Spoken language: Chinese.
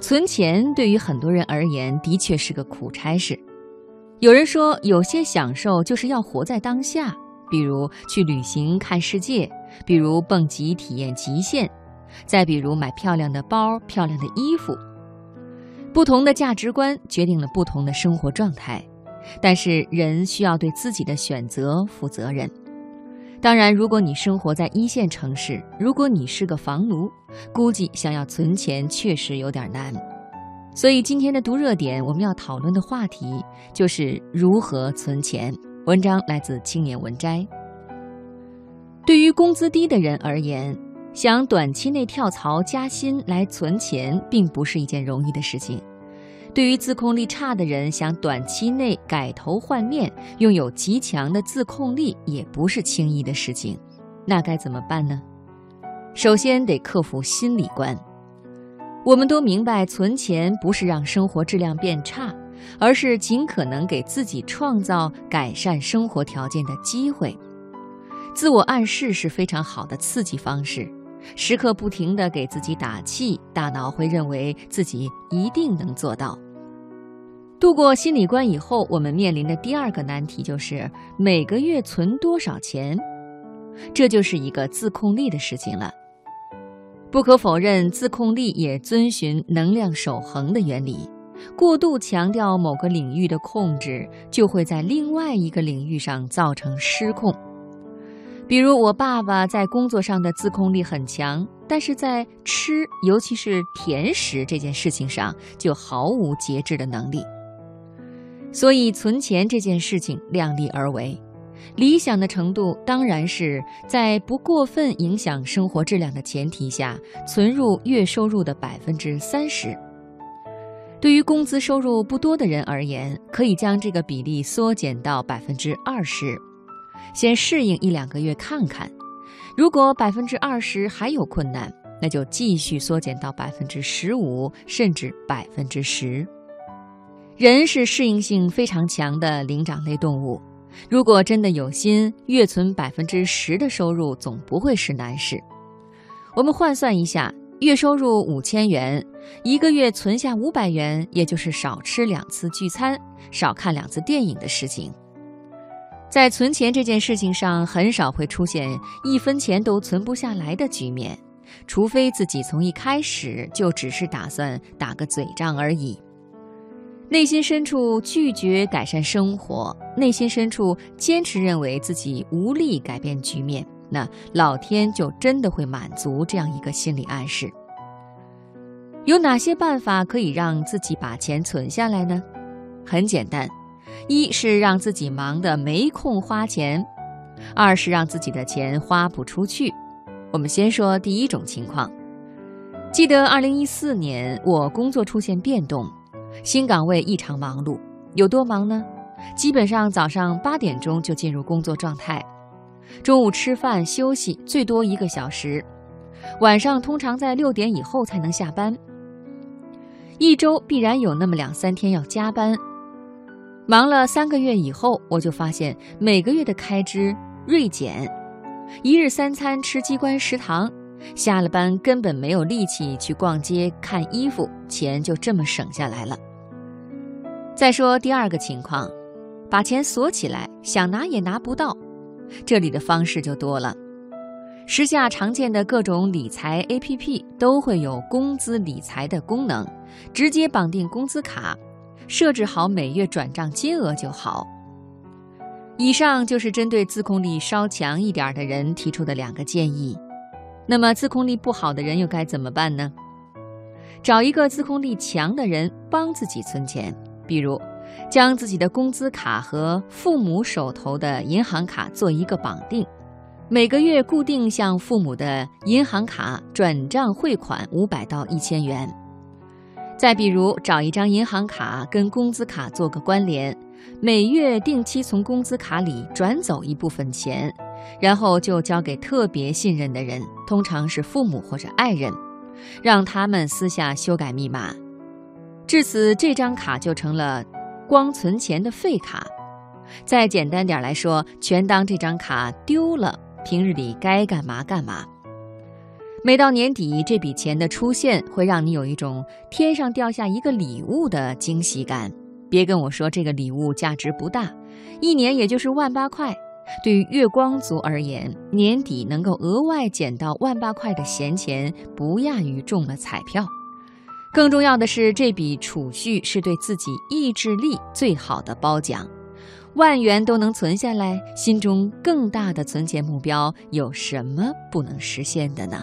存钱对于很多人而言的确是个苦差事。有人说，有些享受就是要活在当下，比如去旅行看世界，比如蹦极体验极限，再比如买漂亮的包、漂亮的衣服。不同的价值观决定了不同的生活状态，但是人需要对自己的选择负责任。当然，如果你生活在一线城市，如果你是个房奴，估计想要存钱确实有点难。所以今天的读热点，我们要讨论的话题就是如何存钱。文章来自青年文摘。对于工资低的人而言，想短期内跳槽加薪来存钱，并不是一件容易的事情。对于自控力差的人，想短期内改头换面，拥有极强的自控力，也不是轻易的事情。那该怎么办呢？首先得克服心理关。我们都明白，存钱不是让生活质量变差，而是尽可能给自己创造改善生活条件的机会。自我暗示是非常好的刺激方式。时刻不停地给自己打气，大脑会认为自己一定能做到。度过心理关以后，我们面临的第二个难题就是每个月存多少钱，这就是一个自控力的事情了。不可否认，自控力也遵循能量守恒的原理。过度强调某个领域的控制，就会在另外一个领域上造成失控。比如，我爸爸在工作上的自控力很强，但是在吃，尤其是甜食这件事情上，就毫无节制的能力。所以，存钱这件事情量力而为，理想的程度当然是在不过分影响生活质量的前提下，存入月收入的百分之三十。对于工资收入不多的人而言，可以将这个比例缩减到百分之二十，先适应一两个月看看。如果百分之二十还有困难，那就继续缩减到百分之十五，甚至百分之十。人是适应性非常强的灵长类动物，如果真的有心，月存百分之十的收入总不会是难事。我们换算一下，月收入五千元，一个月存下五百元，也就是少吃两次聚餐、少看两次电影的事情。在存钱这件事情上，很少会出现一分钱都存不下来的局面，除非自己从一开始就只是打算打个嘴仗而已。内心深处拒绝改善生活，内心深处坚持认为自己无力改变局面，那老天就真的会满足这样一个心理暗示。有哪些办法可以让自己把钱存下来呢？很简单，一是让自己忙得没空花钱，二是让自己的钱花不出去。我们先说第一种情况。记得二零一四年，我工作出现变动。新岗位异常忙碌，有多忙呢？基本上早上八点钟就进入工作状态，中午吃饭休息最多一个小时，晚上通常在六点以后才能下班。一周必然有那么两三天要加班，忙了三个月以后，我就发现每个月的开支锐减，一日三餐吃机关食堂。下了班根本没有力气去逛街看衣服，钱就这么省下来了。再说第二个情况，把钱锁起来，想拿也拿不到。这里的方式就多了，时下常见的各种理财 APP 都会有工资理财的功能，直接绑定工资卡，设置好每月转账金额就好。以上就是针对自控力稍强一点的人提出的两个建议。那么自控力不好的人又该怎么办呢？找一个自控力强的人帮自己存钱，比如将自己的工资卡和父母手头的银行卡做一个绑定，每个月固定向父母的银行卡转账汇款五百到一千元。再比如找一张银行卡跟工资卡做个关联，每月定期从工资卡里转走一部分钱。然后就交给特别信任的人，通常是父母或者爱人，让他们私下修改密码。至此，这张卡就成了光存钱的废卡。再简单点来说，全当这张卡丢了，平日里该干嘛干嘛。每到年底，这笔钱的出现会让你有一种天上掉下一个礼物的惊喜感。别跟我说这个礼物价值不大，一年也就是万八块。对于月光族而言，年底能够额外捡到万八块的闲钱，不亚于中了彩票。更重要的是，这笔储蓄是对自己意志力最好的褒奖。万元都能存下来，心中更大的存钱目标有什么不能实现的呢？